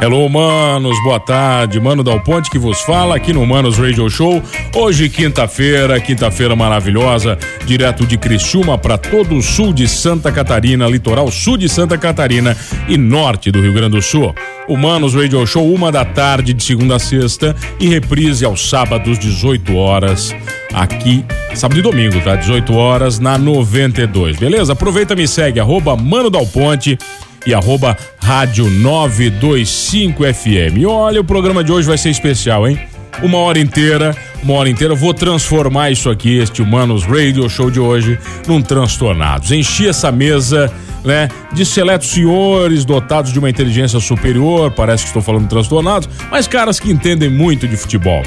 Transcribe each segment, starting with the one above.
Hello, manos, boa tarde. Mano Dal Ponte que vos fala aqui no Manos Radio Show. Hoje, quinta-feira, quinta-feira maravilhosa, direto de Criciúma para todo o sul de Santa Catarina, litoral sul de Santa Catarina e norte do Rio Grande do Sul. O Manos Radio Show, uma da tarde de segunda a sexta e reprise aos sábados, 18 horas, aqui, sábado e domingo, tá? 18 horas na 92, beleza? Aproveita, me segue, arroba Mano Dal Ponte e arroba rádio 925 FM. E olha, o programa de hoje vai ser especial, hein? Uma hora inteira, uma hora inteira, vou transformar isso aqui, este Humanos Radio Show de hoje, num Transtornados. Enchi essa mesa, né, de seletos senhores dotados de uma inteligência superior, parece que estou falando transtornados, mas caras que entendem muito de futebol.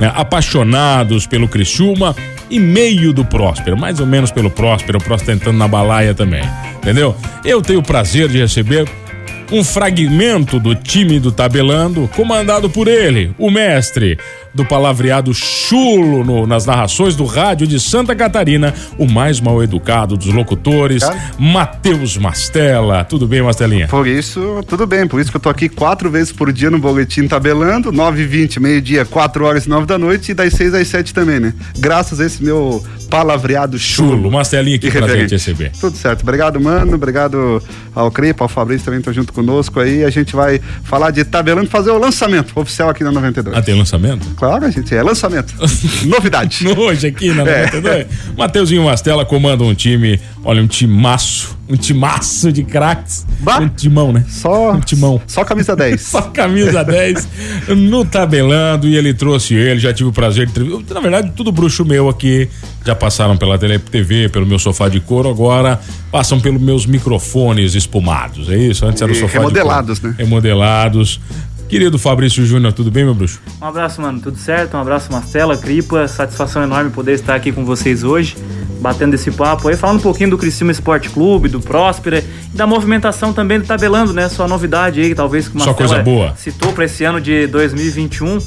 Né, apaixonados pelo Criciúma e meio do Próspero, mais ou menos pelo Próspero, o Próspero tentando na balaia também, entendeu? Eu tenho o prazer de receber um fragmento do time do Tabelando, comandado por ele, o mestre do palavreado chulo no, nas narrações do rádio de Santa Catarina, o mais mal educado dos locutores, Matheus Mastella. Tudo bem, Mastelinha? Por isso, tudo bem. Por isso que eu tô aqui quatro vezes por dia no boletim tabelando, 9 e 20 meio-dia, 4 horas e 9 da noite e das 6 às 7 também, né? Graças a esse meu palavreado chulo. Chulo, Mastelinha, que prazer te receber. Tudo certo. Obrigado, mano. Obrigado ao Cripa, ao Fabrício também estão junto conosco aí. A gente vai falar de tabelando, fazer o lançamento oficial aqui na 92. Ah, tem lançamento? Claro, a gente é lançamento. Novidade. Hoje aqui na 92. É. Mateuzinho Mastella comanda um time, olha, um timaço, um timaço de craques. Um timão, né? Só um timão. Só camisa 10. só camisa 10 no tabelando e ele trouxe ele, já tive o prazer de na verdade tudo bruxo meu aqui, já passaram pela tele, TV, pelo meu sofá de couro, agora passam pelos meus microfones espumados, é isso? Antes era o sofá remodelados, de couro. né? Remodelados. Querido Fabrício Júnior, tudo bem, meu bruxo? Um abraço, mano, tudo certo? Um abraço, Marcela, Cripa, satisfação enorme poder estar aqui com vocês hoje, batendo esse papo aí, falando um pouquinho do Criciúma Esporte Clube, do Próspera e da movimentação também do Tabelando, né? Sua novidade aí, talvez que o Só coisa boa. citou para esse ano de 2021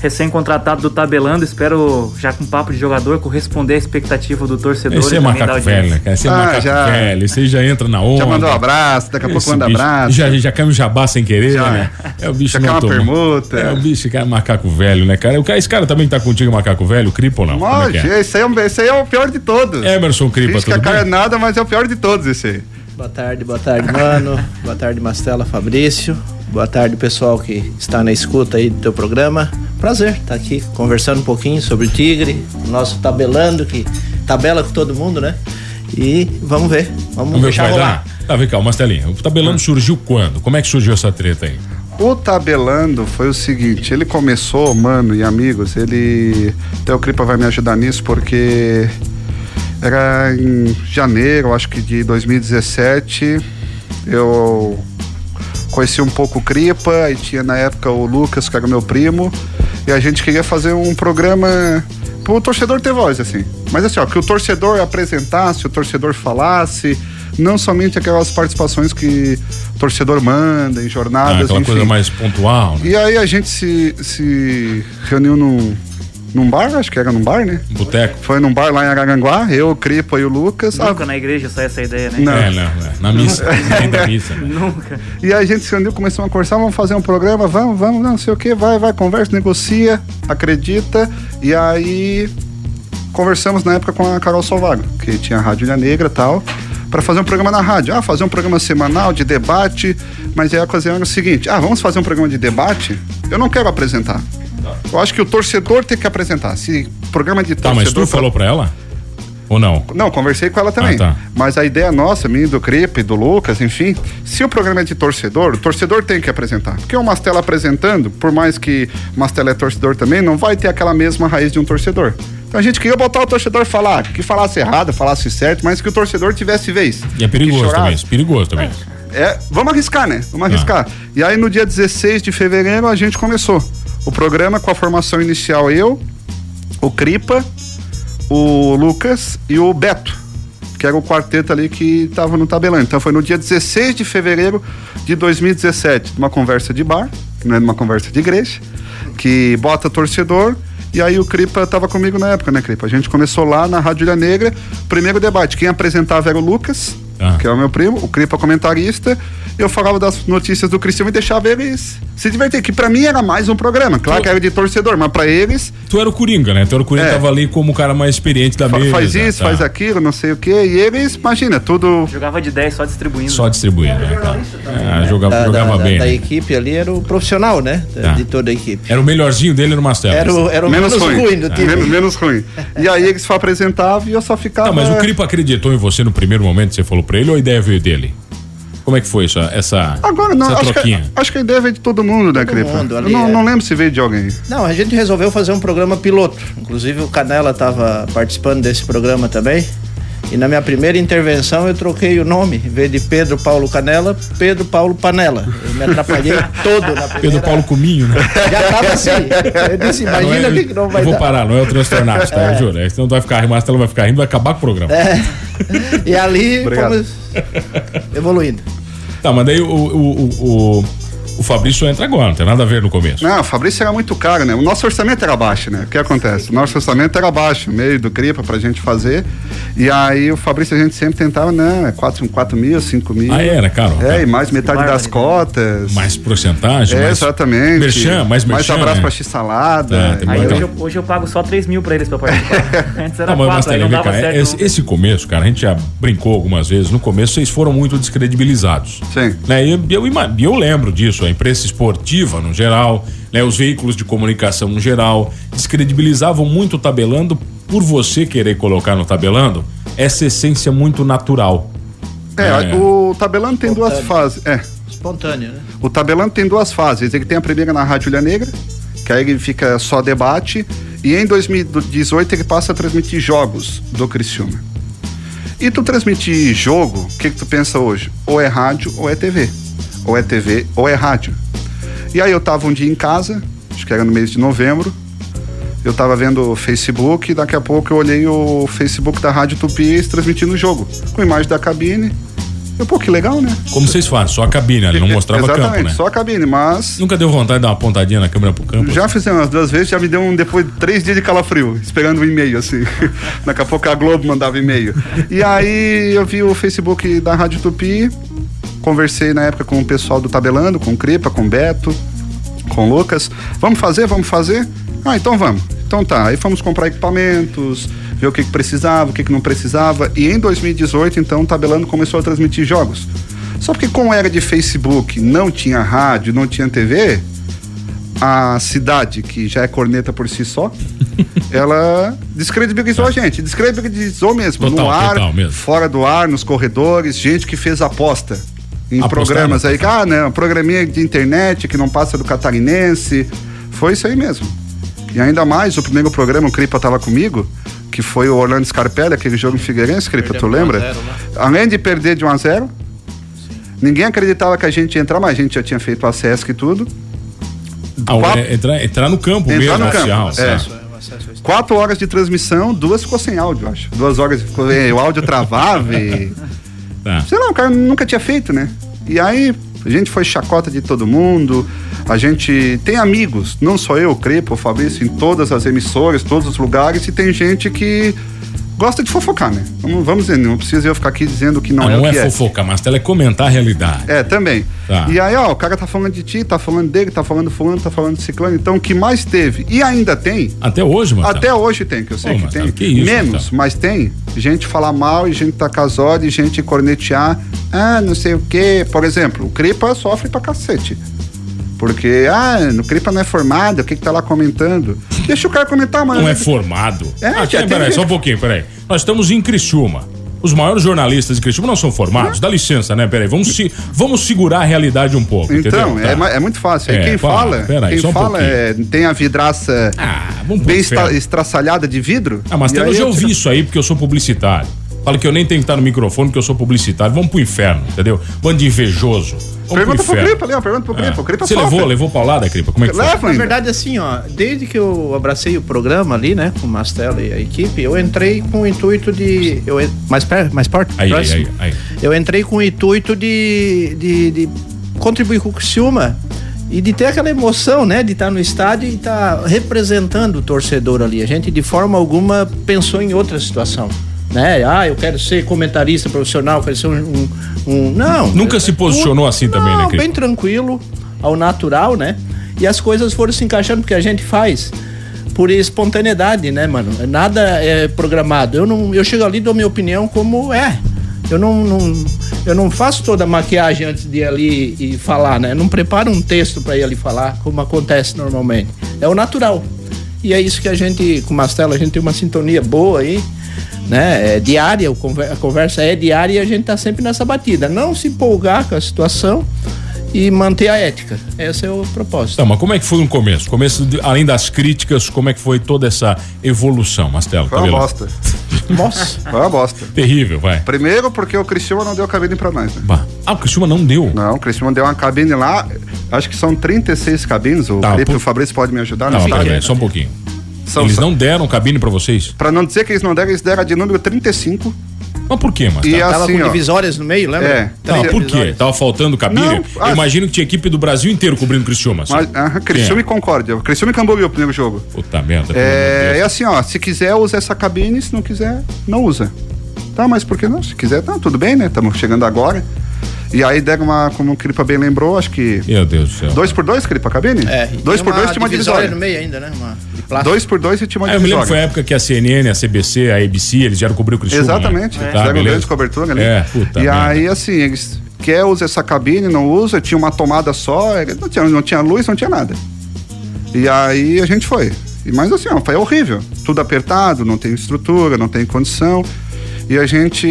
recém-contratado do Tabelando, espero já com papo de jogador corresponder à expectativa do torcedor. Esse é macaco velho, né, cara? Esse é ah, macaco já, velho, esse aí já entra na onda. Já mandou um abraço, daqui a pouco manda abraço. Já, já cai um jabá sem querer, já, né? É o bicho já não uma permuta. É o bicho que é macaco velho, né, cara? Esse cara também tá contigo, macaco velho, Cripo ou não? Lógico, é esse, aí é, esse aí é o pior de todos. Emerson Cripa, tudo que cara é nada, mas é o pior de todos esse aí. Boa tarde, boa tarde, mano. boa tarde, Mastela, Fabrício. Boa tarde, pessoal que está na escuta aí do teu programa. Prazer estar aqui conversando um pouquinho sobre o Tigre, o nosso tabelando, que tabela com todo mundo, né? E vamos ver, vamos Meu deixar rolar. Tá, vem cá, Mastelinha, o tabelando ah. surgiu quando? Como é que surgiu essa treta aí? O tabelando foi o seguinte, ele começou, mano e amigos, ele. Até o Cripa vai me ajudar nisso, porque era em janeiro, acho que de 2017. Eu conheci um pouco o Cripa, e tinha na época o Lucas, que era meu primo, e a gente queria fazer um programa pro torcedor ter voz, assim. Mas assim, ó, que o torcedor apresentasse, o torcedor falasse, não somente aquelas participações que o torcedor manda em jornadas, ah, aquela enfim. coisa mais pontual. Né? E aí a gente se, se reuniu num, num bar, acho que era num bar, né? Boteco. Foi num bar lá em Araranguá, eu, o Cripo e o Lucas. Nunca ah, na igreja sai essa ideia, né? Não. É, não, é. Na missa. na missa. Né? Nunca. E aí a gente se uniu, começamos a conversar, vamos fazer um programa, vamos, vamos, não sei o que, vai, vai, conversa, negocia, acredita. E aí conversamos na época com a Carol Salvago, que tinha a Rádio Ilha Negra e tal, para fazer um programa na rádio. Ah, fazer um programa semanal de debate, mas aí a ocasião era o seguinte: ah, vamos fazer um programa de debate? Eu não quero apresentar. Eu acho que o torcedor tem que apresentar. Se programa de torcedor. Tá, mas tu falou pra ela? Ou não? Não, conversei com ela também. Ah, tá. Mas a ideia nossa, minha, do Cripe, do Lucas, enfim, se o programa é de torcedor, o torcedor tem que apresentar. Porque o Mastela apresentando, por mais que o Mastela é torcedor também, não vai ter aquela mesma raiz de um torcedor. Então a gente queria botar o torcedor falar, que falasse errado, falasse certo, mas que o torcedor tivesse vez. E é perigoso também, isso, perigoso também. É, vamos arriscar, né? Vamos Ah. arriscar. E aí no dia 16 de fevereiro a gente começou o programa com a formação inicial eu, o Cripa, o Lucas e o Beto, que era o quarteto ali que estava no tabelão. Então foi no dia 16 de fevereiro de 2017, numa conversa de bar, não é numa conversa de igreja, que bota torcedor. E aí o Cripa estava comigo na época, né, Cripa? A gente começou lá na Rádio Ilha Negra, primeiro debate. Quem apresentava era o Lucas, Ah. que é o meu primo, o Cripa comentarista. Eu falava das notícias do Cristiano e deixava eles se divertir, que pra mim era mais um programa. Claro que era de torcedor, mas pra eles Tu era o Coringa, né? Tu era o Coringa, É. tava ali como o cara mais experiente da fa- mesa. faz isso, tá. faz aquilo, não sei o quê. E eles, imagina, tudo. Jogava de 10 só distribuindo. Só distribuindo, né? Tá. Ah, jogava, Da, jogava da- bem. da né? equipe ali era o profissional, né? Da- Tá. De toda a equipe. Era o melhorzinho dele no Mastelo. Era o, era o menos, ruim, do time. Menos, menos ruim. E aí eles só apresentavam e eu só ficava. Tá, mas o Cripa acreditou em você no primeiro momento que você falou pra ele ou a ideia veio dele? Como é que foi essa, essa, Agora não, essa acho que, troquinha? acho que a ideia veio de todo mundo, né, Todo Cripa? mundo Eu ali, não, é. não lembro se veio de alguém. Não, a gente resolveu fazer um programa piloto. Inclusive o Canela estava participando desse programa também. E na minha primeira intervenção eu troquei o nome. Em vez de Pedro Paulo Canela, Pedro Paulo Panela. Eu me atrapalhei todo na primeira. Pedro Paulo Cominho, né? Já tava assim. Eu disse, Não imagina é- o que, que não vai eu vou dar. parar, não é o transtornado, tá? Eu juro. É, senão tu vai ficar, o Mastelo vai ficar rindo, vai acabar com o programa. É. E ali Obrigado. fomos evoluindo. Tá, mas daí o, o, o, o, o Fabrício entra agora, não tem nada a ver no começo. Não, o Fabrício era muito caro, né? O nosso orçamento era baixo, né? O que acontece? O nosso orçamento era baixo, meio do Cripa pra gente fazer. E aí o Fabrício a gente sempre tentava, né? 4, 4 mil, 5 mil. Ah, era, caro. É, e mais metade das cotas. Mais porcentagem, É, mais exatamente. Merchan, mais merchan. abraço né? pra X-Salada. É, tem Aí hoje eu, hoje eu pago só 3 mil pra eles pra participar. Antes era Não, mas, mas 4, aí tá, não cá, certo. esse, não. esse começo, cara, a gente já brincou algumas vezes. No começo vocês foram muito descredibilizados. Sim. Né? E eu, ima- e eu lembro disso, a imprensa esportiva no geral, né? os veículos de comunicação no geral, descredibilizavam muito o tabelando por você querer colocar no tabelando essa essência muito natural. É, É. o tabelando tem duas fases. É. Espontâneo, né? O tabelando tem duas fases. Ele tem a primeira na Rádio Ilha Negra, que aí ele fica só debate. E em 2018 ele passa a transmitir jogos do Criciúma. E tu transmitir jogo, o que, que tu pensa hoje? Ou é rádio ou é TV. Ou é TV ou é rádio. E aí eu tava um dia em casa, acho que era no mês de novembro. Eu tava vendo o Facebook e daqui a pouco eu olhei o Facebook da Rádio Tupi transmitindo o jogo. Com imagem da cabine. Eu, pô, que legal, né? Como vocês fazem, só a cabine ali, não mostrava Exatamente, campo, né? só a cabine, mas Nunca deu vontade de dar uma pontadinha na câmera pro campo? já fizemos umas duas vezes, já me deu um depois de três dias de calafrio, esperando o e-mail, assim. Daqui a pouco a Globo mandava e-mail. E aí eu vi o Facebook da Rádio Tupi, conversei na época com o pessoal do Tabelando, com o Cripa, com o Beto, com o Lucas. Vamos fazer, vamos fazer? Ah, então vamos. Então tá, aí fomos comprar equipamentos, ver o que, que precisava, o que, que não precisava. E em 2018, então, o Tabelando começou a transmitir jogos. Só porque como era de Facebook, não tinha rádio, não tinha TV, a cidade, que já é corneta por si só, ela descredibilizou a gente. Descredibilizou mesmo. Total, no ar, mesmo. fora do ar, nos corredores, gente que fez aposta em programas aí. que, apostaram. Ah, né? Programinha de internet que não passa do catarinense. Foi isso aí mesmo. E ainda mais, o primeiro programa, o Cripa tava comigo, que foi o Orlando Scarpelli, aquele jogo em Figueirense, Cripa, tu um lembra? zero Além de perder de 1 a 0 ninguém acreditava que a gente ia entrar, mas a gente já tinha feito a SESC e tudo. Ah, Quatro- é, entrar, entrar no campo Entrar mesmo, no campo, oficial. é. o acesso ao Quatro horas de transmissão, duas ficou sem áudio, eu acho. Duas horas ficou, eh, o áudio travava e. Tá. Sei lá, o cara nunca tinha feito, né? E aí, a gente foi chacota de todo mundo. A gente tem amigos, não só eu, o Crepo, o Fabrício, em todas as emissoras, todos os lugares, e tem gente que gosta de fofocar, né? Vamos, vamos dizer, não precisa eu ficar aqui dizendo que não, Ah, é não é é. fofoca, mas ela é comentar a realidade. É, também. Tá. E aí, ó, o cara tá falando de ti, tá falando dele, tá falando fulano, tá falando de ciclano. Então, o que mais teve, e ainda tem, Até hoje, Marcelo. até hoje tem, que eu sei Pô, que tem. que isso, Menos, Marcelo? mas tem. Gente falar mal e gente tacar zóio e gente cornetear. Ah, não sei o quê. Por exemplo, o Cripa sofre pra cacete. Porque, ah, no Cripa não é formado, o que que tá lá comentando? Deixa o cara comentar, mano. Não é formado. É, ah, peraí, só um pouquinho, peraí. Nós estamos em Criciúma. Os maiores jornalistas de Criciúma não são formados. Dá licença, né? Peraí, vamos, se, vamos segurar a realidade um pouco, Então, é, Tá. é muito fácil. É, quem para, fala, peraí, quem um fala é, tem a vidraça Ah, bem estra, estraçalhada de vidro. Ah, mas eu já ouvi tiro- isso aí porque eu sou publicitário. Fala que eu nem tenho que estar no microfone porque eu sou publicitário. Vamos pro inferno, entendeu? Bando de invejoso. Pergunta pro pro inferno. Cripa ali, ó. Pergunta pro Cripa. O Cripa É. Você sofre. levou, levou paulada, Cripa? Como é que foi? Leva Na ainda. verdade, assim, ó, desde que eu abracei o programa ali, né, com o Mastella e a equipe, eu entrei com o intuito de. Eu, mais, perto, mais perto? Aí, aí, aí, aí. Eu entrei com o intuito de, de, de contribuir com o Criciúma e de ter aquela emoção, né, de estar no estádio e estar representando o torcedor ali. A gente, de forma alguma, pensou em outra situação. Né? Ah, eu quero ser comentarista profissional, quero ser um. um- um- não. Nunca se posicionou assim também, né, Não, Cripa? bem tranquilo, ao natural, né? E as coisas foram se encaixando porque a gente faz por espontaneidade, né, mano? Nada é programado. Eu não, eu chego ali e dou minha opinião como é. Eu não, não- eu não faço toda a maquiagem antes de ir ali e falar, né? Eu não preparo um texto para ir ali falar como acontece normalmente. É o natural. E é isso que a gente, com o Mastelo, a gente tem uma sintonia boa aí, né? É diária, a conversa é diária e a gente tá sempre nessa batida. Não se empolgar com a situação e manter a ética. Esse é o propósito. Tá, mas como é que foi no começo? Começo, de- além das críticas, como é que foi toda essa evolução, Mastelo? Foi uma Cabelo? bosta. Nossa. Foi uma bosta. Terrível, vai. Primeiro porque o Cristiano não deu cabine pra nós, né? Bah. Ah, o Criciúma não deu. Não, o Cristiano deu uma cabine lá, acho que são 36 cabines, o Tá, Felipe por- e o Fabrício pode me ajudar Não, nesse peraí, só um pouquinho. São, Eles não deram cabine pra vocês? Pra não dizer que eles não deram, eles deram a de número 35. Mas por quê, Mastelo? E Tava assim, com ó. divisórias no meio, lembra? É. Não, por quê? Tava faltando cabine? Não, Eu ah, imagino que tinha equipe do Brasil inteiro cobrindo Criciúma. assim. Mas, aham, Criciúma e Concórdia. Criciúma e Camboriú o primeiro jogo. Puta merda. É, é assim, ó, se quiser usa essa cabine, se não quiser, não usa. Tá, mas por que não? Se quiser, tá, tudo bem, né? Estamos chegando agora. E aí deram uma, como o Cripa bem lembrou, acho que Meu Deus do céu. dois por dois, Cripa, cabine? É, e dois por dois tinha uma divisória divisória. no meio ainda, né? Uma. Dois por dois e tinha uma Ah, eu me lembro que foi a divisória. época que a CNN, a CBC, a ABC, eles vieram cobrir o Criciúma. Exatamente. Né? É. Tá, Fizeram beleza. grande cobertura ali. É, puta e merda. aí, assim, eles quer usar essa cabine, não usa, tinha uma tomada só, não tinha, não tinha luz, não tinha nada. E aí a gente foi. Mas assim, ó, foi horrível. Tudo apertado, não tem estrutura, não tem condição. E a gente,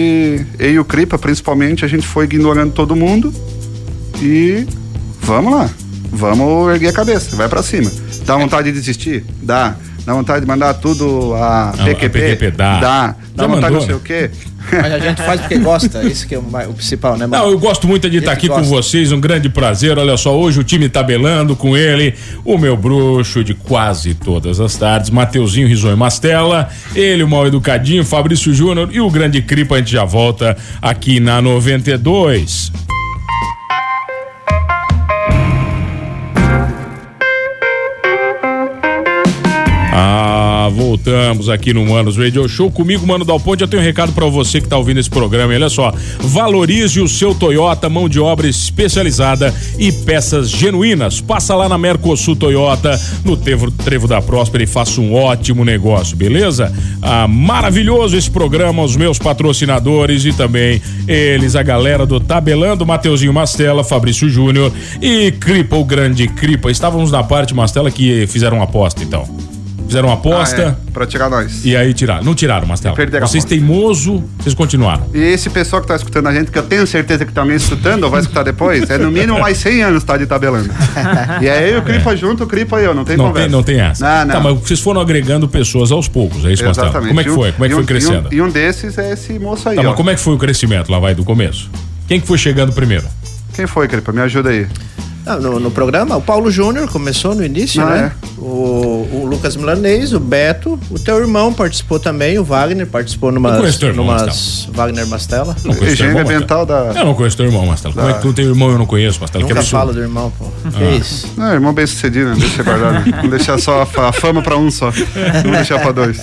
eu e o Cripa principalmente, a gente foi ignorando todo mundo e vamos lá. Vamos erguer a cabeça, vai pra cima. Dá vontade de desistir? Dá. Dá vontade de mandar tudo a a PQP? PQP dá. Dá. Já Dá vontade mandou, não sei né? o quê. Mas a gente faz porque gosta, isso que é o, principal, né? Não, eu gosto muito de estar Esse aqui com gosta. vocês, um grande prazer. Olha só, hoje o time tabelando com ele, o meu bruxo de quase todas as tardes, Mateuzinho Risonho Mastella, ele, o mal educadinho, Fabrício Júnior e o grande Cripa. A gente já volta aqui na 92. Voltamos aqui no Manos Radio Show. Comigo, Mano Dal Ponte, eu tenho um recado pra você que tá ouvindo esse programa. Olha só, valorize o seu Toyota, mão de obra especializada e peças genuínas. Passa lá na Mercosul Toyota, no Trevo, Trevo da Próspera e faça um ótimo negócio, beleza? Ah, maravilhoso esse programa, os meus patrocinadores e também eles, a galera do Tabelando, Mateuzinho Mastella, Fabrício Júnior e Cripa, o grande Cripa. Estávamos na parte, Mastella, que fizeram uma aposta, então. Fizeram uma aposta. Ah, é, pra tirar nós. E aí tiraram. Não tiraram, Mastela. Perderam Vocês teimoso, vocês continuaram. E esse pessoal que tá escutando a gente, que eu tenho certeza que tá me escutando ou vai escutar depois, é no mínimo mais 100 anos tá de tabelando. E aí o Cripa junto, o Cripa e eu, não tem Não conversa. tem, não tem essa. Não, não. Tá, mas vocês foram agregando pessoas aos poucos, é isso, Mastela? Exatamente. Como é que foi? Como é que foi crescendo? E um, e um desses é esse moço aí, Tá, ó. mas como é que foi o crescimento lá, vai, do começo? Quem que foi chegando primeiro? Quem foi, Cripa? Me ajuda aí. Não, no, no programa, o Paulo Júnior começou no início, Ah, né? O, o Lucas Milanês, o Beto, o teu irmão participou também, o Wagner participou numas, Eu conheço teu irmão, numas Wagner Mastella. Não conheço teu irmão, ambiental da... Eu não conheço teu irmão, Mastela. Como é que tu tem irmão e eu não conheço, Mastela? Que Nunca absurdo. falo do irmão, pô. Ah. Que isso? Não, irmão bem sucedido, né? deixa guardado. Vamos deixar só a, fa- a fama pra um só. Vamos deixar pra dois.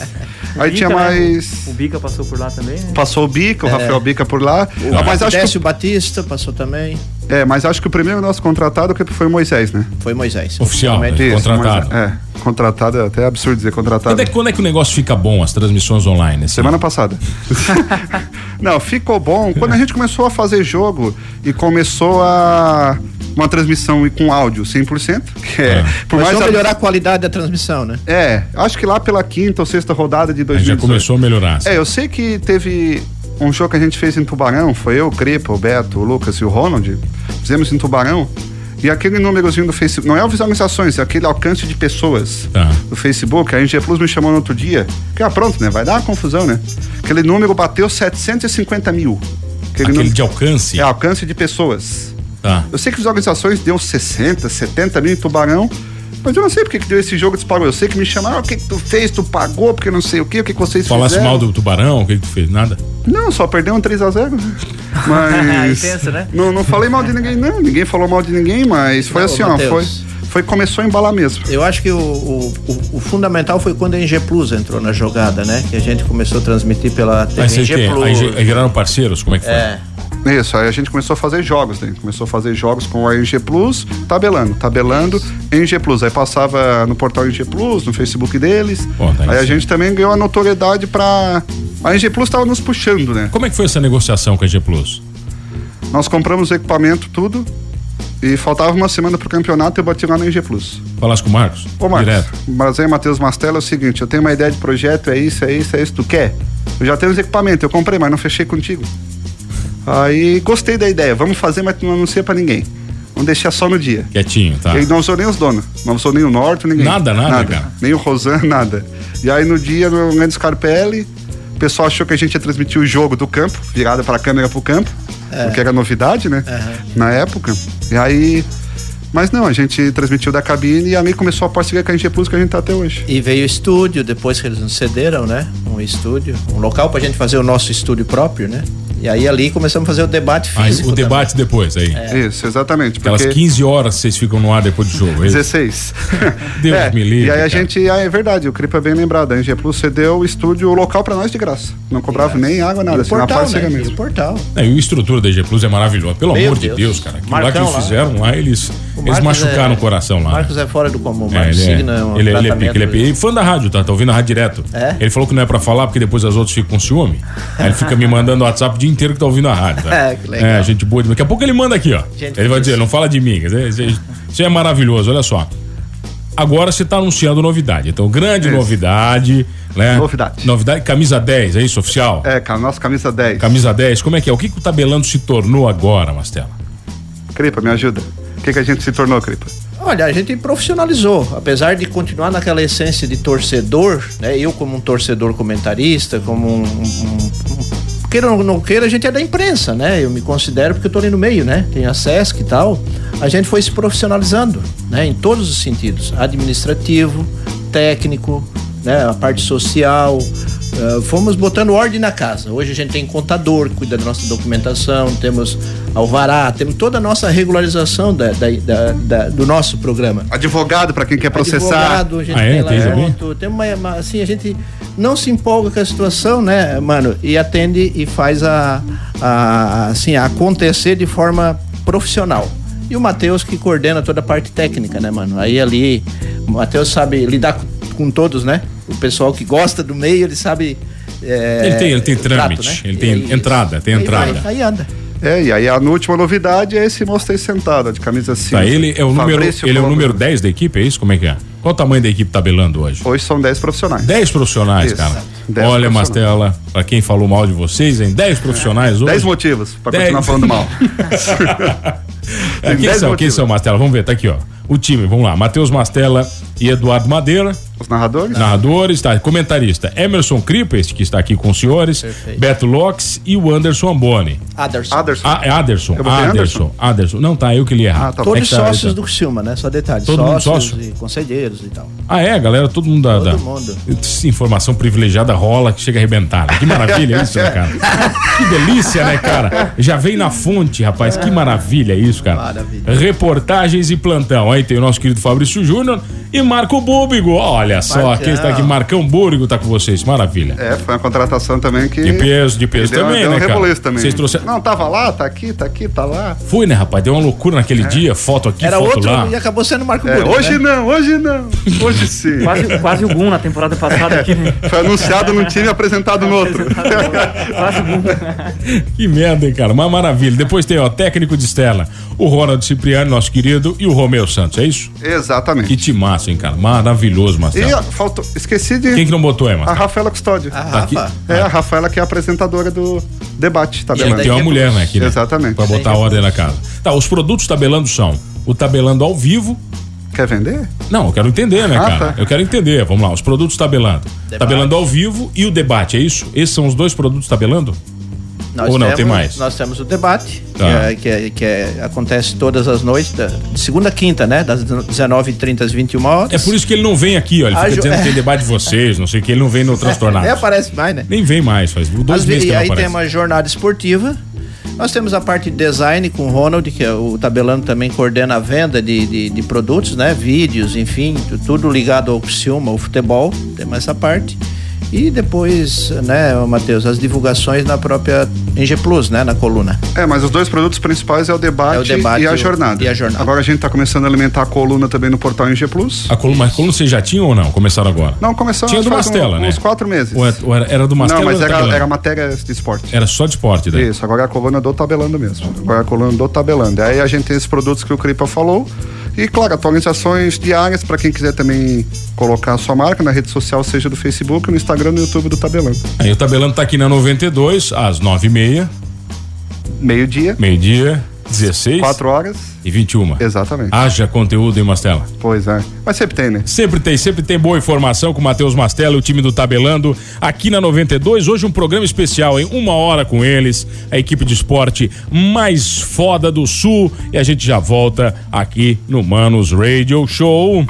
Aí Bica, tinha né? mais... O Bica passou por lá também, né? Passou o Bica, o Rafael Bica por lá. O Ah, mas, acho Décio que, Batista passou também. é, mas acho que o primeiro nosso contratado que foi o Moisés, né? Foi Moisés. Oficial, né? Oficialmente. Contratado. Moisés. É, contratado é até absurdo dizer contratado. Quando é, que- quando é que o negócio fica bom, as transmissões online? assim? Semana passada. Não, ficou bom. Quando a gente começou a fazer jogo e começou a, uma transmissão com áudio 100%, que é, Ah. por Mas mais a- melhorar a qualidade da transmissão, né? É, acho que lá pela quinta ou sexta rodada de Aí 2018. já começou a melhorar. É, eu sei que teve um show que a gente fez em Tubarão, foi eu, o Cripa, o Beto, o Lucas e o Ronald. Fizemos em Tubarão. E aquele númerozinho do Facebook, não é o visualizações, é aquele alcance de pessoas Tá. do Facebook. A NG Plus me chamou no outro dia. Que, ah, pronto, né? Vai dar uma confusão, né? Aquele número bateu 750 mil. Aquele, Aquele número- de alcance. É, alcance de pessoas. Tá. Eu sei que visualizações deu 60, 70 mil em Tubarão, mas eu não sei porque que deu esse jogo disparou. Eu sei que me chamaram, "Ah, o que, que tu fez? Tu pagou porque não sei o que, o que, que vocês Falasse fizeram? mal do tubarão, o que, que tu fez? Nada? Não, só perdeu um 3x0. Mas. Intenso, né? Não, não falei mal de ninguém, não. Ninguém falou mal de ninguém, mas foi Não, assim, ó. Foi, foi. Começou a embalar mesmo. Eu acho que o, o, o- o fundamental foi quando a NG Plus entrou na jogada, né? Que a gente começou a transmitir pela TV vocês NG que, Plus. aí, aí viraram parceiros? Como é que foi? É. Isso, aí a gente começou a fazer jogos, né? Começou a fazer jogos com a NG Plus, tabelando, tabelando NG Plus. Aí passava no portal NG Plus, no Facebook deles. Pô, tá aí a gente também ganhou a notoriedade pra. A NG Plus tava nos puxando, né? Como é que foi essa negociação com a G Plus? Nós compramos o equipamento, tudo. E faltava uma semana pro campeonato e eu bati lá na NG Plus. Falasse com o Marcos? Ô, Marcos, Direto. mas aí, Matheus Mastella, é o seguinte: eu tenho uma ideia de projeto, é isso, é isso, é isso, tu quer? Eu já tenho os equipamentos, eu comprei, mas não fechei contigo. Aí gostei da ideia, vamos fazer, mas não anuncia pra ninguém. Vamos deixar só no dia. Quietinho, tá? E aí não usou nem os donos, não usou nem o Norte, ninguém. Nada, nada, cara. Nem o Rosan, nada. E aí no dia, no grande Scarpelli, o pessoal achou que a gente ia transmitir o jogo do campo, virada pra câmera pro campo, porque era novidade, né? Na época. E aí. Mas não, a gente transmitiu da cabine e a mim começou a parceria com a NG Plus que a gente tá até hoje. E veio o estúdio, depois que eles nos cederam, né? Um estúdio, um local pra gente fazer o nosso estúdio próprio, né? E aí ali começamos a fazer o debate Aí, físico. o debate depois, aí. Isso, exatamente. Aquelas porque 15 horas vocês ficam no ar depois do jogo. é isso? 16. Deus É, me livre, E aí a cara. gente, ah, é verdade, o Cripa é bem lembrado, a NG Plus cedeu o estúdio, o local pra nós de graça. Não cobrava nem água, também. nada, E o assim, portal, né? E mesmo. o portal. É, e a estrutura da G Plus é maravilhosa. Pelo Meu amor de Deus. Deus, cara. Aquilo lá que eles lá. fizeram lá, eles, eles machucaram é- o coração lá. Marcos é fora do comum. É, Marcos ele, é, Signa um ele, ele é pica, ele é pica. E fã da rádio, tá? Tá ouvindo a rádio direto. É? Ele falou que não é pra falar porque depois as outras ficam com ciúme. Aí ele fica me mandando o WhatsApp o dia inteiro que tá ouvindo a rádio. Tá? É, que legal. É, gente boa. Daqui a pouco ele manda aqui, ó. Gente ele vai dizer, não fala de mim. Isso isso é maravilhoso, olha só. Agora você tá anunciando novidade. Então, grande Isso. novidade, né? Novidade. Novidade, camisa 10, é isso, oficial? É, cara, nossa camisa 10. Camisa 10, como é que é? O que, que o tabelando se tornou agora, Mastela? Cripa, me ajuda. Que, que a gente se tornou, Cripa? Olha, a gente profissionalizou, apesar de continuar naquela essência de torcedor, né? Eu como um torcedor comentarista, como um, um- um- queira ou não queira, a gente é da imprensa, né? Eu me considero porque eu tô ali no meio, né? Tem a Sesc e tal. A gente foi se profissionalizando, né? Em todos os sentidos, administrativo, técnico, né? A parte social. Eh, fomos botando ordem na casa. Hoje a gente tem contador que cuida da nossa documentação, temos alvará, temos toda a nossa regularização da- da- da- da- do nosso programa. Advogado pra quem quer processar. Advogado, a gente Ah, é? tem lá Tem junto. Tem uma, uma- assim, a gente não se empolga com a situação, né, mano? E atende e faz a, a assim, a acontecer de forma profissional. E o Matheus que coordena toda a parte técnica, né, mano? Aí ali, o Matheus sabe lidar com, com todos, né? O pessoal que gosta do meio, ele sabe. é, Ele tem- ele tem trato, trâmite, ele tem Isso. entrada, tem Aí entrada. vai, Aí anda. É, e aí a última novidade é esse moço aí sentado, de camisa cinza. Tá, ele é o número, Fabrício ele é o número 10 da equipe, é isso? Como é que é? Qual o tamanho da equipe tabelando hoje? Hoje são 10 profissionais. 10 profissionais, Isso. cara. 10 Olha, profissionais. Mastela, pra quem falou mal de vocês, hein? 10 profissionais hoje. 10 motivos pra Dez. continuar falando mal. É, quem, são, quem são, Mastela? Vamos ver, tá aqui, ó. O time, vamos lá. Matheus Mastela e Eduardo Madeira, Os narradores? narradores, tá? Comentarista Emerson Cripa, este que está aqui com os senhores, Perfeito. Beto Locks e o Anderson Amboni. Aderson. Anderson. Ah, é Aderson. Eu botei Aderson. Aderson. Não, tá, eu que li errado. Ah, tá. Todos É que tá- sócios tá- do Criciúma, né? Só detalhe. Todo mundo sócios sócio? e conselheiros e tal. Ah, é, galera, todo mundo da. Todo da- mundo. Informação privilegiada rola que chega a arrebentar. né? Que maravilha isso, né, cara? Que delícia, né, cara? Já vem na fonte, rapaz. Que maravilha isso, cara. Maravilha. Reportagens e plantão. Aí tem o nosso querido Fabrício Júnior E Marco Búbigo, olha só, Marcão. quem está aqui, Marcão Búbigo tá com vocês, maravilha. É, foi uma contratação também que. De peso, de peso deu, também, deu né, um cara? também. Vocês trouxeram... Não, tava lá, tá aqui, tá aqui, tá lá. Foi, né, rapaz? Deu uma loucura naquele É. dia, foto aqui, Era foto outro lá. e acabou sendo Marco É, Búrigo, hoje né? não, hoje não. Hoje sim. Quase, quase o Gum na temporada passada aqui, né? Foi anunciado num time e apresentado no outro. Quase o Gum. Que merda, hein, cara? Uma maravilha. Depois tem, ó, técnico de Estela, o Ronald Cipriani, nosso querido, e o Romeu Santos, é isso? Exatamente. Que timaço, hein, cara? Maravilhoso, E Marcelo. ó, faltou, esqueci de. Quem que não botou aí, A? Rafaela Custódio. A Tá aqui? Rafa. É, a Rafaela que é a apresentadora do debate, tá que vendo? ter uma mulher, temos- né, aqui, né? Exatamente. Pra botar a ordem na casa. Tá, os produtos tabelando são o tabelando ao vivo. Quer vender? Não, eu quero entender, né, Ah, cara? tá. Eu quero entender. Vamos lá, os produtos tabelando. Debate. Tabelando ao vivo e o debate, é isso? Esses são os dois produtos tabelando? Nós Ou não, temos, tem mais? Nós temos o debate, Tá. que, é, que, é- que é- acontece todas as noites, da- de segunda a quinta, né? Das 19h30 às 21 horas. É por isso que ele não vem aqui, ó. Ele fica dizendo que tem debate de vocês, não sei o que, ele não vem no Transtornado. É, aparece mais, né? Nem vem mais, faz dois meses que e não aí aparece. tem uma jornada esportiva. Nós temos a parte de design com o Ronald, que é o tabelando também coordena a venda de, de, de produtos, né? Vídeos, enfim, tu- tudo ligado ao Criciúma, ao futebol, temos essa parte. E depois, né, Matheus, as divulgações na própria NG Plus, né, na coluna. É, mas os dois produtos principais é o debate, É o debate e, a o- jornada. e a jornada. Agora a gente tá começando a alimentar a coluna também no portal NG Plus. A coluna, mas a coluna vocês já tinham ou não? Começaram agora? Não, começou Tinha do Mastela, um- né? uns quatro meses. Ou era, ou era- era do Mastela Não, mas era, era matéria de esporte. Era só de esporte daí. Isso, agora é a coluna do tabelando mesmo. Agora é a coluna do tabelando. Aí a gente tem esses produtos que o Cripa falou. E, claro, atualizações diárias para quem quiser também colocar a sua marca na rede social, seja do Facebook, no Instagram, no YouTube do Tabelando. Aí o tabelando tá aqui na 92, às 9h30, Meio-dia, meio-dia, 16 quatro horas. e 21. Exatamente. Haja conteúdo, hein, Mastela? Pois é. Mas sempre tem, né? Sempre tem, sempre tem boa informação com o Matheus Mastella e o time do Tabelando aqui na 92. Hoje um programa especial, hein? Uma hora com eles, a equipe de esporte mais foda do Sul. E a gente já volta aqui no Manos Radio Show.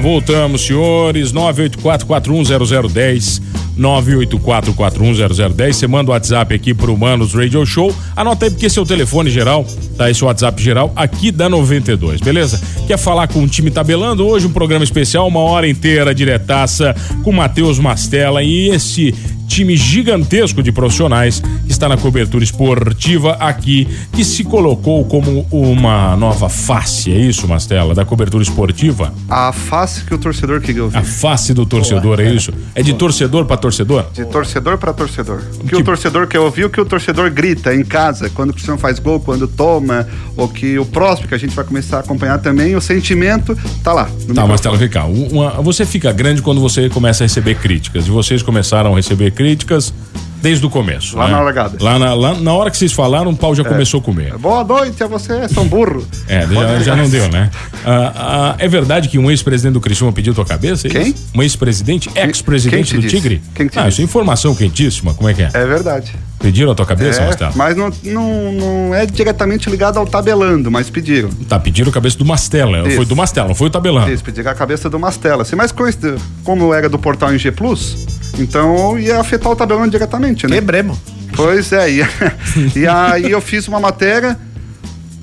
Voltamos, senhores. 984-410010. 984-410010. Você manda o WhatsApp aqui pro Manos Radio Show. Anota aí porque esse é telefone geral, tá? Esse WhatsApp geral aqui da 92, beleza? Quer falar com o time tabelando? Hoje um programa especial, uma hora inteira diretaça com Matheus Mastella e esse time gigantesco de profissionais que está na cobertura esportiva aqui, que se colocou como uma nova face, é isso, Mastella, da cobertura esportiva? A face que o torcedor queria ouvir. A face do torcedor, é isso? É de torcedor para torcedor? De torcedor para torcedor. O que Que- o torcedor quer ouvir, o que o torcedor grita em casa, quando o Cristiano faz gol, quando toma, ou que o próximo que a gente vai começar a acompanhar também, o sentimento tá lá. Tá. Mastella, vem cá. Uma- você fica grande quando você começa a receber críticas. E vocês começaram a receber críticas desde o começo. Lá né? na largada. Lá na, lá na hora que vocês falaram, o pau já começou a comer. Boa noite a você, São Burro. É, já, já não deu, né? Ah, ah, é verdade que um ex-presidente do Criciúma pediu tua cabeça? é Quem? isso? Um ex-presidente, ex-presidente te do disse? Tigre? Quem te ah, disse? isso é informação quentíssima. Como é que é? É verdade. Pediram a tua cabeça, É, mas não, não, não é diretamente ligado ao tabelando, mas pediram. Tá, pediram a cabeça do Mastella. Isso. Foi do Mastella, não foi o tabelando. Eles pediram a cabeça do Mastella. Mas com esse- como era do portal em G Plus, então ia afetar o tabelando diretamente, né? Quebremos. Pois é, e, e aí eu fiz uma matéria,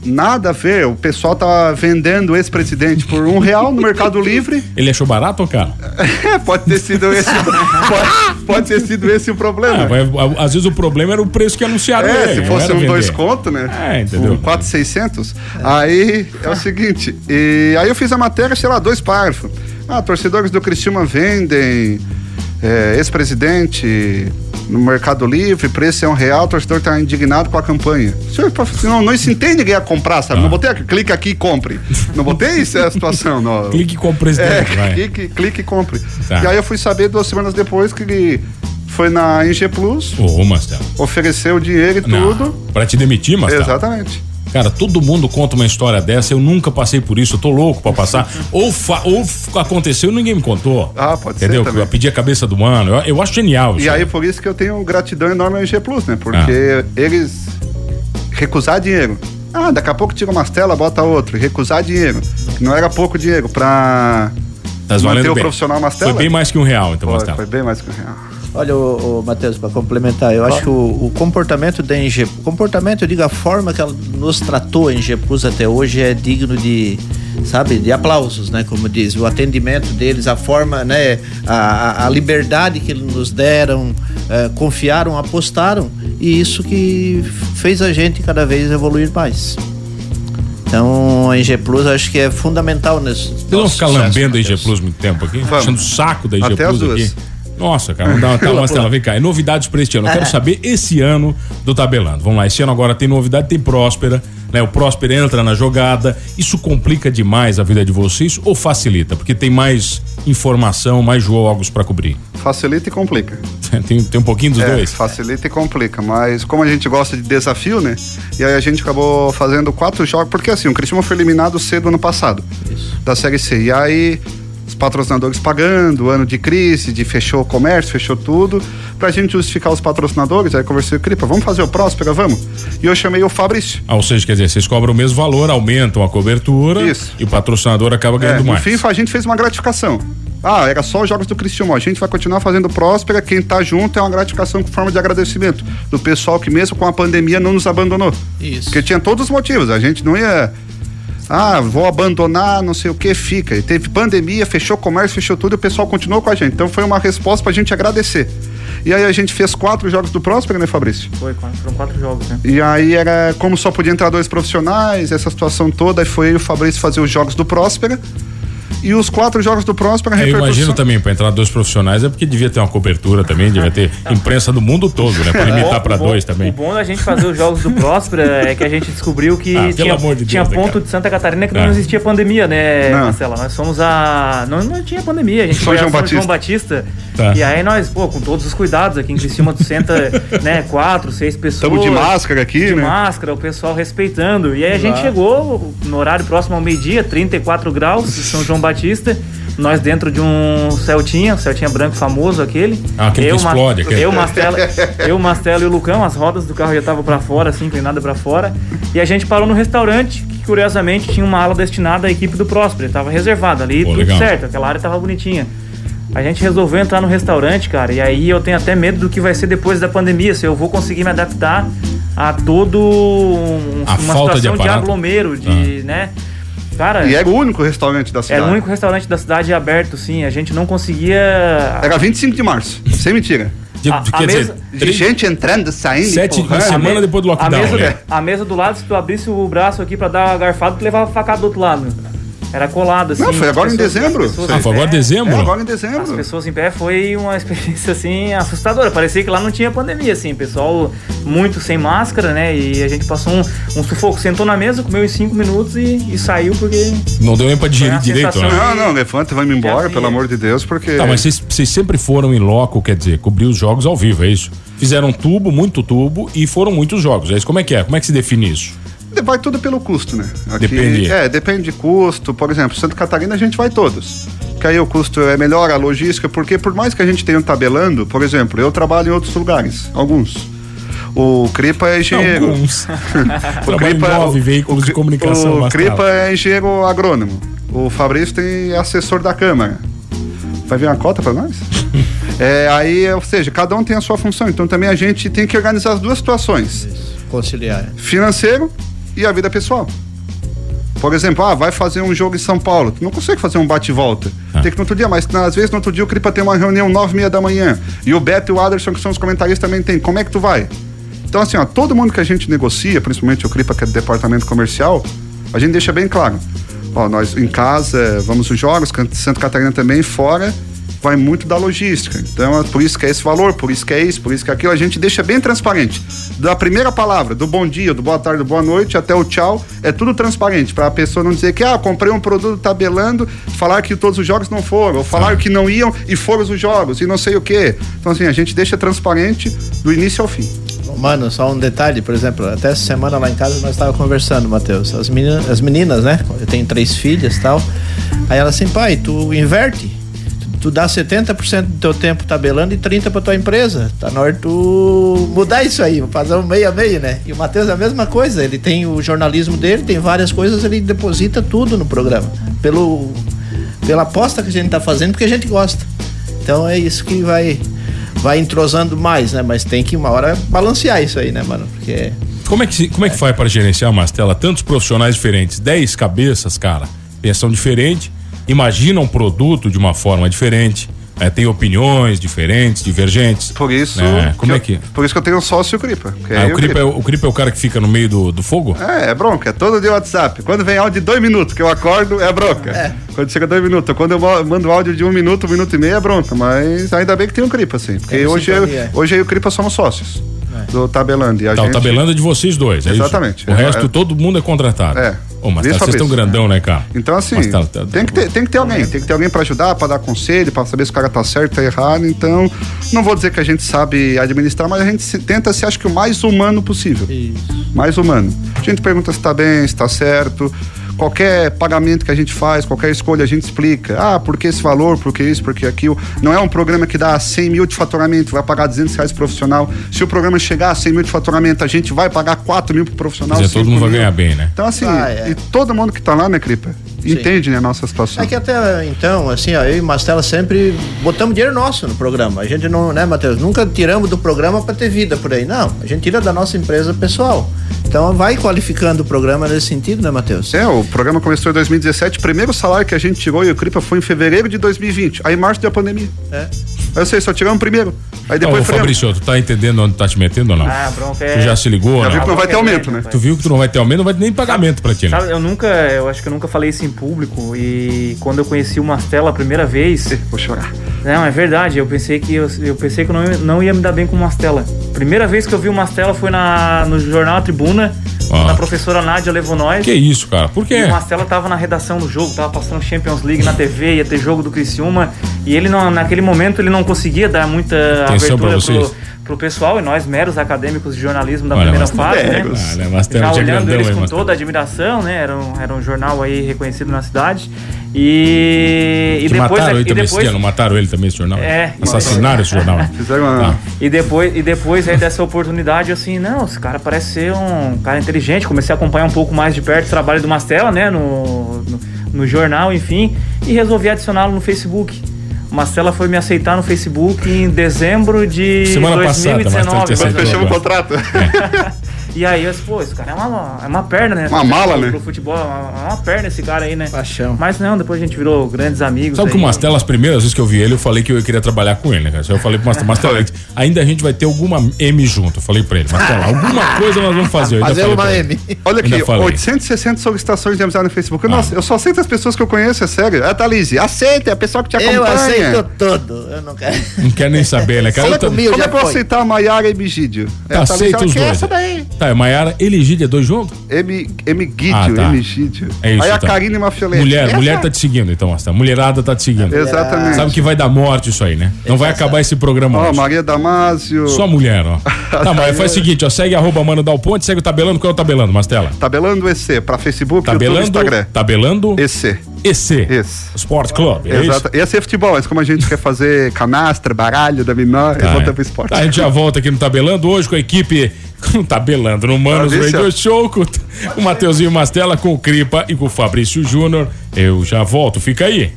nada a ver, o pessoal tá vendendo esse presidente por um real no Mercado Livre. Ele achou barato ou caro? É, pode ter sido esse, pode, pode ter sido esse o problema. Mas, a- às vezes o problema era o preço que anunciaram É, ele, se fosse um vender. dois conto, né? É, entendeu? Um 4,600. Aí é o seguinte, e aí eu fiz a matéria, sei lá, dois parágrafos. Ah, torcedores do Cristiúma vendem é, ex-presidente no Mercado Livre, preço é um real, o torcedor está indignado com a campanha. Senhor, Não, não se entende ninguém ia comprar, sabe? Ah. Não botei aqui, clica aqui e compre. Não botei isso é a situação. Não. Clique com o É, presidente, vai. clique, clique e compre. Tá. E aí eu fui saber duas semanas depois que ele foi na NG Plus, Ô, Mastella. ofereceu o dinheiro e Não, tudo. Pra te demitir, Mastella? Exatamente. Cara, todo mundo conta uma história dessa, eu nunca passei por isso, eu tô louco pra passar. ou, ou aconteceu e ninguém me contou. Ah, pode ser Entendeu? Eu pedi a cabeça do mano. Eu, eu acho genial isso. E aí por isso que eu tenho gratidão enorme ao G Plus, né? Porque Ah. eles recusar dinheiro. Ah, daqui a pouco tira uma tela, bota outro. E recusar dinheiro. Não era pouco dinheiro pra Tá manter o bem. profissional Mastella. Foi bem mais que um real, então, Foi, foi bem mais que um real. Olha, o, o Matheus, para complementar, eu claro. acho que o, o, comportamento da o comportamento, eu digo, a forma que ela nos tratou a Engepus até hoje é digno de, sabe, de aplausos, né? Como diz, o atendimento deles, a forma, né? A, a liberdade que eles nos deram, é, confiaram, apostaram, e isso que fez a gente cada vez evoluir mais. Então a IG Plus acho que é fundamental nisso. Vocês vão ficar lambendo a IG Plus muito tempo aqui? Vamos. Achando o saco da IG Até Plus aqui? Nossa, cara, vamos dar uma, uma tela, vem cá. É novidades para este ano. Eu quero saber esse ano do Tabelando. Vamos lá, esse ano agora tem novidade, tem Próspera, né? O Próspera entra na jogada. Isso complica demais a vida de vocês ou facilita? Porque tem mais informação, mais jogos para cobrir. Facilita e complica. tem, tem um pouquinho dos é, dois? Facilita e complica, mas como a gente gosta de desafio, né? E aí a gente acabou fazendo quatro jogos, porque assim, o Cristiano foi eliminado cedo ano passado, Isso. da Série C. E aí os patrocinadores pagando, ano de crise, de fechou o comércio, fechou tudo. Pra gente justificar os patrocinadores, aí conversei com o Cripa, vamos fazer o Próspera, vamos? E eu chamei o Fabrício. Ah, ou seja, quer dizer, vocês cobram o mesmo valor, aumentam a cobertura Isso. e o patrocinador acaba ganhando é, mais. No fim, a gente fez uma gratificação. Ah, era só os jogos do Cristiano. A gente vai continuar fazendo Próspera. Quem tá junto é uma gratificação com forma de agradecimento do pessoal que, mesmo com a pandemia, não nos abandonou. Isso. Porque tinha todos os motivos. A gente não ia ah, vou abandonar, não sei o que, fica. E teve pandemia, fechou o comércio, fechou tudo e o pessoal continuou com a gente. Então foi uma resposta pra gente agradecer. E aí a gente fez quatro jogos do Próspera, né, Fabrício? Foi, foram quatro jogos, né? E aí era como só podia entrar dois profissionais, essa situação toda, aí foi o Fabrício fazer os jogos do Próspera e os quatro jogos do repercussão... Eu imagino também, para entrar dois profissionais é porque devia ter uma cobertura também, devia ter imprensa do mundo todo, né? Para limitar para dois também. O bom da gente fazer os jogos do Próspera é que a gente descobriu que ah, tinha, de tinha Deus, né, ponto de Santa Catarina que ah. não existia pandemia, né, não. Marcela? Nós somos a... Não, não tinha pandemia, a gente foi João Batista. João Batista. Tá. E aí nós, pô, com todos os cuidados aqui em Criciúma, tu senta, né, quatro, seis pessoas. Estamos de máscara aqui, de né? De máscara, o pessoal respeitando. E aí a gente chegou no horário próximo ao meio-dia, 34 graus, São João Batista nós dentro de um Celtinha, Celtinha branco famoso aquele. Ah, aquele eu, que explode. aquele. Eu, Mastela, eu, Mastela e o Lucão, as rodas do carro já estavam para fora, assim, inclinada para fora. E a gente parou no restaurante, que curiosamente tinha uma ala destinada à equipe do Próspero, estava reservada ali, Pô, tudo legal. certo, aquela área estava bonitinha. A gente resolveu entrar no restaurante, cara, e aí eu tenho até medo do que vai ser depois da pandemia, se eu vou conseguir me adaptar a todo um, a uma falta situação de, de aglomero, de, ah. né? Cara, e era o único restaurante da cidade. Era o único restaurante da cidade aberto, sim. A gente não conseguia. Era 25 de março, sem mentira. De, a, quer a dizer, mesa, de gente entrando, saindo. Sete uma semana depois do lockdown. A mesa, né? a mesa do lado, se tu abrisse o braço aqui pra dar a garfada, tu levava a facada do outro lado. Era colado, assim. Não, foi agora pessoas, em dezembro. Ah, foi agora em dezembro? É, agora em dezembro. As pessoas em pé foi uma experiência, assim, assustadora. Parecia que lá não tinha pandemia, assim. Pessoal muito sem máscara, né? E a gente passou um, um sufoco. Sentou na mesa, comeu em cinco minutos e, e saiu porque... Não deu nem pra digerir direito, né? Não, não, levanta e vai embora, pelo amor de Deus, porque... Tá, mas vocês sempre foram em loco, quer dizer, cobrir os jogos ao vivo, é isso? Fizeram tubo, muito tubo e foram muitos jogos. É isso? Como é que é? Como é que se define isso? Vai tudo pelo custo, né? Aqui, depende. É, depende de custo. Por exemplo, Santa Catarina a gente vai todos. Que aí o custo é melhor, a logística, porque por mais que a gente tenha um tabelando, por exemplo, eu trabalho em outros lugares, alguns. O Cripa é engenheiro. Alguns. o Cripa nove veículos o, de comunicação. O Cripa é engenheiro agrônomo. O Fabrício tem assessor da Câmara. Vai vir uma cota para nós? é, aí, ou seja, cada um tem a sua função. Então também a gente tem que organizar as duas situações. Isso. Conciliar. Financeiro e a vida pessoal. Por exemplo, ah, vai fazer um jogo em São Paulo. Tu não consegue fazer um bate-volta. Ah. Tem que no outro dia, mas às vezes no outro dia o Cripa tem uma reunião nove e meia da manhã. E o Beto e o Aderson, que são os comentaristas, também tem. Como é que tu vai? Então, assim, ó, todo mundo que a gente negocia, principalmente o Cripa, que é do departamento comercial, a gente deixa bem claro. Ó, nós em casa, vamos os jogos, Santa Catarina também, fora vai muito da logística. Então, é por isso que é esse valor, por isso que é isso, por isso que é aquilo. A gente deixa bem transparente. Da primeira palavra, do bom dia, do boa tarde, do boa noite, até o tchau, é tudo transparente. Para a pessoa não dizer que, ah, comprei um produto tabelando, falar que todos os jogos não foram, ou falar que não iam e foram os jogos, e não sei o quê. Então, assim, a gente deixa transparente do início ao fim. Mano, só um detalhe, por exemplo, até essa semana lá em casa nós estávamos conversando, Matheus. As meninas, as meninas, né? Eu tenho três filhas e tal. Aí ela assim, pai, tu inverte tu dá 70% do teu tempo tabelando e 30% pra tua empresa. Tá na hora tu mudar isso aí, fazer um meia meia, né? E o Matheus é a mesma coisa, ele tem o jornalismo dele, tem várias coisas, ele deposita tudo no programa. Pelo, pela aposta que a gente tá fazendo, porque a gente gosta. Então é isso que vai vai entrosando mais, né? Mas tem que uma hora balancear isso aí, né, mano? Porque Como é que, como é que faz para gerenciar uma Mastela? Tantos profissionais diferentes, 10 cabeças, cara, pensam diferente, imaginam um produto de uma forma diferente, é, tem opiniões diferentes, divergentes. Por isso. É, como é que. eu- Por isso que eu tenho um sócio Cripa. que Ah, é o, Cripa é, o o Cripa é o cara que fica no meio do, do fogo? É, é bronca, é todo dia WhatsApp. Quando vem áudio de dois minutos, que eu acordo, é bronca. Quando chega dois minutos. Quando eu mando áudio de um minuto, um minuto e meio, é bronca. Mas ainda bem que tem um Cripa, assim. Porque Tem hoje, eu, é. hoje eu e o Cripa somos sócios do Tabelando. E a Tá, gente... o tabelando é de vocês dois, é Exatamente. isso? O É, resto, é. todo mundo é contratado. É. Ô, mas Isso, tá, vocês estão grandão, né, cara? Então, assim, tá- tá- tem, que ter, tem que ter alguém. Tem que ter alguém pra ajudar, pra dar conselho, pra saber se o cara tá certo, tá errado. Então, não vou dizer que a gente sabe administrar, mas a gente se- tenta ser, acho que, o mais humano possível. Mais humano. A gente pergunta se tá bem, se tá certo. Qualquer pagamento que a gente faz, qualquer escolha, a gente explica. Ah, por que esse valor, por que isso, por que aquilo. Não é um programa que dá 100 mil de faturamento, vai pagar 200 reais pro profissional. Se o programa chegar a 100 mil de faturamento, a gente vai pagar 4 mil pro profissional. Dizer, todo 5 mundo vai mil. ganhar bem, né? Então, assim, Ah, é. e todo mundo que tá lá, né, Cripa? Entende, né, a nossa situação. É que até então, assim, ó, eu e Mastela sempre botamos dinheiro nosso no programa. A gente não, né, Matheus? Nunca tiramos do programa para ter vida por aí. Não, a gente tira da nossa empresa pessoal. Então vai qualificando o programa nesse sentido, né, Matheus? É, o programa começou em 2017, o primeiro salário que a gente tirou e o Cripa foi em fevereiro de 2020. Aí em março deu a pandemia. É. Eu sei, só tiramos o primeiro. Aí Ô, depois freamos. Fabrício, tu tá entendendo onde tá te metendo ou não? Ah, bronca é. Tu já se ligou, Já viu que não vai ter aumento, né? Tu viu que tu não vai ter aumento, não vai ter nem pagamento pra ti, né? Sabe, eu nunca, eu acho que eu nunca falei isso em público e quando eu conheci o Mastela a primeira vez, Vou chorar. Não, é verdade, eu pensei que eu, eu pensei que não, não ia me dar bem com Mastela. Primeira vez que eu vi o Mastela foi na, no jornal Tribuna, Ah. na professora Nádia levou nós. Que isso, cara? Por E quê? o Mastela tava na redação do jogo, tava passando Champions League na TV, ia ter jogo do Criciúma. E ele, não, naquele momento, ele não conseguia dar muita Atenção abertura pro, pro pessoal. E nós, meros acadêmicos de jornalismo da Olha, primeira fase, né? Mastela Já olhando grandão eles aí, com toda a admiração, né? Era um, era um jornal aí reconhecido na cidade. E, e depois... mataram ele e também esse depois dia, não mataram ele também esse jornal? É. Assassinaram esse jornal. Fizeram uma. Tá. E depois, e depois aí dessa oportunidade, assim, não, esse cara parece ser um cara inteligente. Comecei a acompanhar um pouco mais de perto o trabalho do Mastella, né, no, no, no jornal, enfim, e resolvi adicioná-lo no Facebook. O Mastella foi me aceitar no Facebook em dezembro de Semana passada, Mastella te 2019. Fechamos o contrato. E aí eu disse, pô, esse cara é uma, é uma perna, né? Uma mala, pro, né? Pro futebol, é uma, é uma perna esse cara aí, né? Paixão. Mas não, depois a gente virou grandes amigos. Sabe que aí. o Mastela, as primeiras vezes que eu vi ele, eu falei que eu queria trabalhar com ele, né, cara? Eu falei pro Mastela, Mastela, ainda a gente vai ter alguma M junto. Eu falei pra ele, Mastela, alguma coisa nós vamos fazer. Eu Fazer uma. M. Olha aqui, Ainda falei. 860 solicitações de amizade no Facebook. Nossa, Ah. eu só aceito as pessoas que eu conheço, é sério. É, Thalise, aceita, é a pessoa que te acompanha. Eu aceito tudo. Eu não quero. Não quer nem saber, né, cara? Fala Eu tô- comigo. Como é pra eu aceitar a Maiara e Bigídio? É, Tá, Thalise, aceita os dois. essa daí. Tá, é Maiara, Eligídia, dois juntos? M, Emigídio, Ah, tá. Emigídio. É isso, Aí a então. Karine Mafiolete. Mulher, Essa- mulher tá te seguindo, então, Mastela. Mulherada tá te seguindo. Exatamente. Sabe que vai dar morte isso aí, né? Não vai acabar esse programa Ó, hoje. Maria Damasio. Só mulher, ó. Tá, mas faz o seguinte, ó. Segue arroba Mano Dal Ponte, segue o Tabelando. Qual é o Tabelando, Mastela? Tabelando EC, pra Facebook, YouTube Tabelando, Instagram. Tabelando EC. EC. Esse. Sport Club, é isso? Exato. Esse é futebol, mas como a gente quer fazer canastra, baralho, dominó, Tá, eu volto é. pro esporte. Tá, a gente já volta aqui no Tabelando hoje com a equipe. Com o Tabelando no Manos. Radio Show, com o Mateuzinho Mastela, com o Cripa e com o Fabrício Júnior. Eu já volto, fica aí.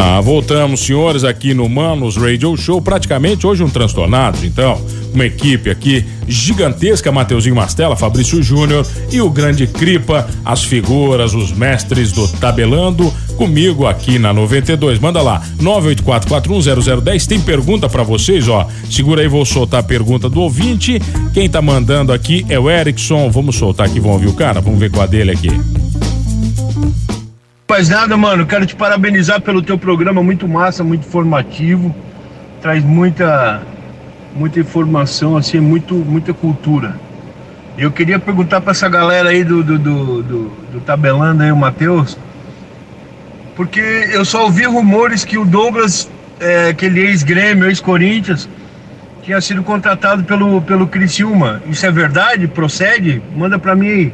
Ah, voltamos, senhores, aqui no Manos Radio Show. Praticamente hoje um transtornado, então. Uma equipe aqui gigantesca: Mateuzinho Mastela, Fabrício Júnior e o grande Cripa, as figuras, os mestres do Tabelando, comigo aqui na 92. Manda lá, 984410010. Tem pergunta pra vocês, ó. Segura aí, vou soltar a pergunta do ouvinte. Quem tá mandando aqui é o Erickson. Vamos soltar aqui, vamos ouvir o cara? Vamos ver com a dele aqui. Mas nada, mano, quero te parabenizar pelo teu programa, muito massa, muito informativo, traz muita muita informação, assim, muito, muita cultura. Eu queria perguntar pra essa galera aí do, do, do, do, do Tabelando aí, o Matheus, porque eu só ouvi rumores que o Douglas, é, aquele ex-Grêmio, ex-Corinthians, tinha sido contratado pelo, pelo Criciúma. Isso é verdade? Procede? Manda pra mim aí.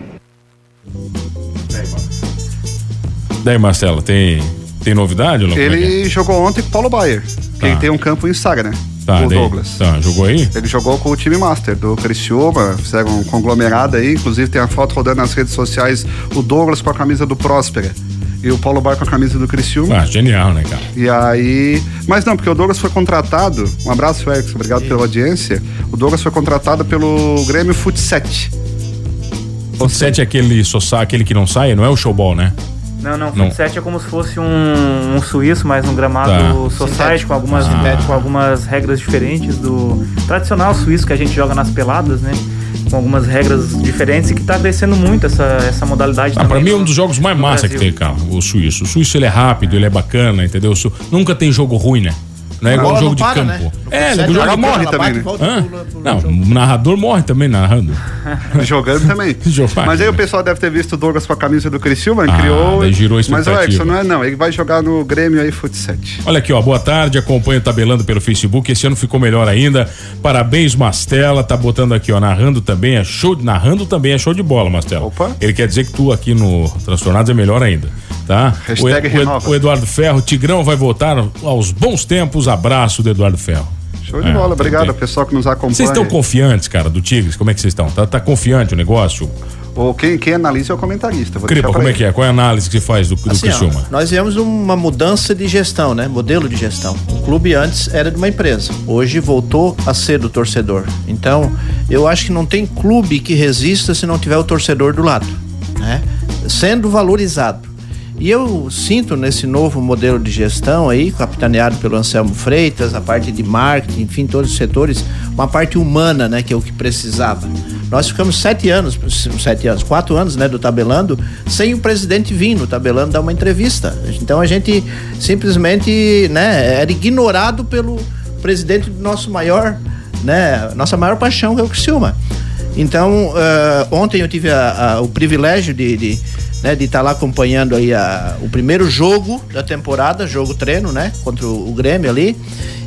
Daí, Marcelo, tem, tem novidade ou não? Como é que é? Ele jogou ontem com o Paulo Baier, que Tá. ele tem um campo em Saga, né? Tá, o daí- Douglas. Tá, jogou aí? Ele jogou com o time Master do Criciúma, fizeram um conglomerado aí, inclusive tem a foto rodando nas redes sociais, o Douglas com a camisa do Próspera e o Paulo Bar com a camisa do Criciúma. Ah, genial, né, cara? E aí. Mas não, porque o Douglas foi contratado. Um abraço, Erickson, obrigado pela audiência. O Douglas foi contratado pelo Grêmio Futset. O 7 é aquele, só sa- aquele que não sai, não é o showball, né? Não, não, Não. futsal é como se fosse um, um suíço, mas num gramado Tá. society, com algumas, Ah. com algumas regras diferentes do tradicional suíço que a gente joga nas peladas, né? Com algumas regras diferentes e que tá crescendo muito essa, essa modalidade Ah, pra mim é um dos jogos mais no massa que Brasil. tem, cara, o suíço. O suíço ele é rápido, ele é bacana, entendeu? Nunca tem jogo ruim, né? Não é A igual bola jogo de para, campo. né? É, futsal, o campo. morre também, bate, né? volta, Hã? pula, pula, Não, o narrador morre também narrando. Jogando também. Jogar, Mas aí né? o pessoal deve ter visto o Douglas com a camisa do Criciúma, Ah, criou. girou Mas o. Erickson não é não, ele vai jogar no Grêmio aí Futset. Olha aqui, ó, boa tarde, acompanha o Tabelando pelo Facebook, esse ano ficou melhor ainda, parabéns Mastela, tá botando aqui, ó, narrando também, é show, de- narrando também é show de bola, Mastela. Opa. Ele quer dizer que tu aqui no Transtornados é melhor ainda, tá? O, Hashtag Ed- o Ed- renova. o Eduardo Ferro, Tigrão vai voltar aos bons tempos, abraço do Eduardo Ferro. Show de É, bola, obrigado ao pessoal que nos acompanha. Vocês estão confiantes, cara, do Tigres? Como é que vocês estão? Tá, tá confiante o negócio? Ou quem, quem analisa é o comentarista. Vou Cripa, como é ele. que é? Qual é a análise que você faz do, do Assim, ó, nós viemos uma mudança de gestão, né? Modelo de gestão. O clube antes era de uma empresa, hoje voltou a ser do torcedor. Então, eu acho que não tem clube que resista se não tiver o torcedor do lado, né? Sendo valorizado. E eu sinto nesse novo modelo de gestão aí, capitaneado pelo Anselmo Freitas, a parte de marketing, enfim, todos os setores, uma parte humana, né, que é o que precisava. Nós ficamos sete anos, sete anos, quatro anos, né, do Tabelando, sem o presidente vir no Tabelando dar uma entrevista. Então a gente simplesmente, né, era ignorado pelo presidente do nosso maior, né, nossa maior paixão, que é o Criciúma. Então, eh, ontem eu tive a- a- o privilégio de de né, de estar lá acompanhando aí a- o primeiro jogo da temporada, jogo treino, né, contra o, o Grêmio ali.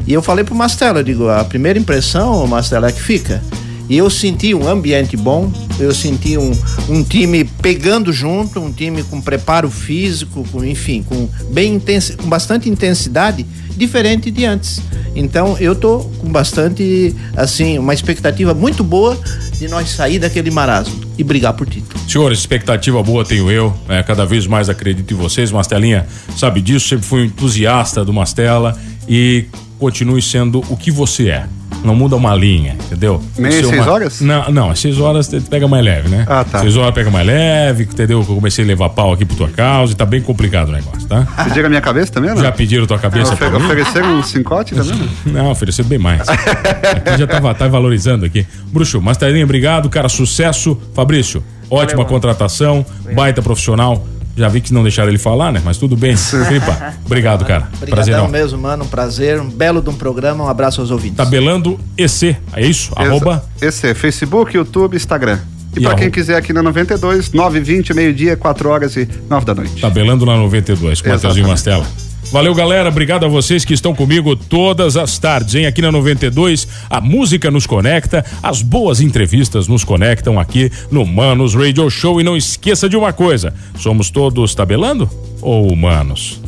E eu falei pro Mastella, eu digo, a primeira impressão, Mastella, é que fica. E eu senti um ambiente bom, eu senti um, um time pegando junto, um time com preparo físico, com, enfim, com, bem com bastante intensidade, diferente de antes. Então eu tô com bastante, assim, uma expectativa muito boa de nós sair daquele marasmo e brigar por título. Senhores, expectativa boa tenho eu, né? cada vez mais acredito em vocês. Mastelinha sabe disso, sempre fui entusiasta do Mastela e continue sendo o que você é. Não muda uma linha, entendeu? Nem às seis uma- horas? Não, não, às seis horas te- pega mais leve, né? Ah, tá. Seis horas pega mais leve, entendeu? Eu comecei a levar pau aqui por tua causa e tá bem complicado o negócio, tá? Pediram a minha cabeça também, não? Já pediram tua cabeça Ofe- pra mim? Ofereceram um cincote também? não? Ofereceu bem mais. Aqui já tava, tá valorizando aqui. Bruxo, Mastelinha, obrigado, cara, sucesso. Fabrício, ótima Valeu. contratação, baita profissional. Já vi que não deixaram ele falar, né? Mas tudo bem. Cripa, obrigado, cara. Obrigadão mesmo, mano. Um prazer, um belo de um programa. Um abraço aos ouvintes. Tabelando EC, é isso? Arroba. Esse é Facebook, YouTube, Instagram. E, E pra arroba? quem quiser aqui na 92, 9h20, meio-dia, 4 horas e 9 da noite. Tabelando na 92, com o Mateuzinho Exatamente. Mastela. Valeu, galera. Obrigado a vocês que estão comigo todas as tardes, hein? Aqui na 92, a música nos conecta, as boas entrevistas nos conectam aqui no Manos Radio Show. E não esqueça de uma coisa: somos todos tabelando ou humanos?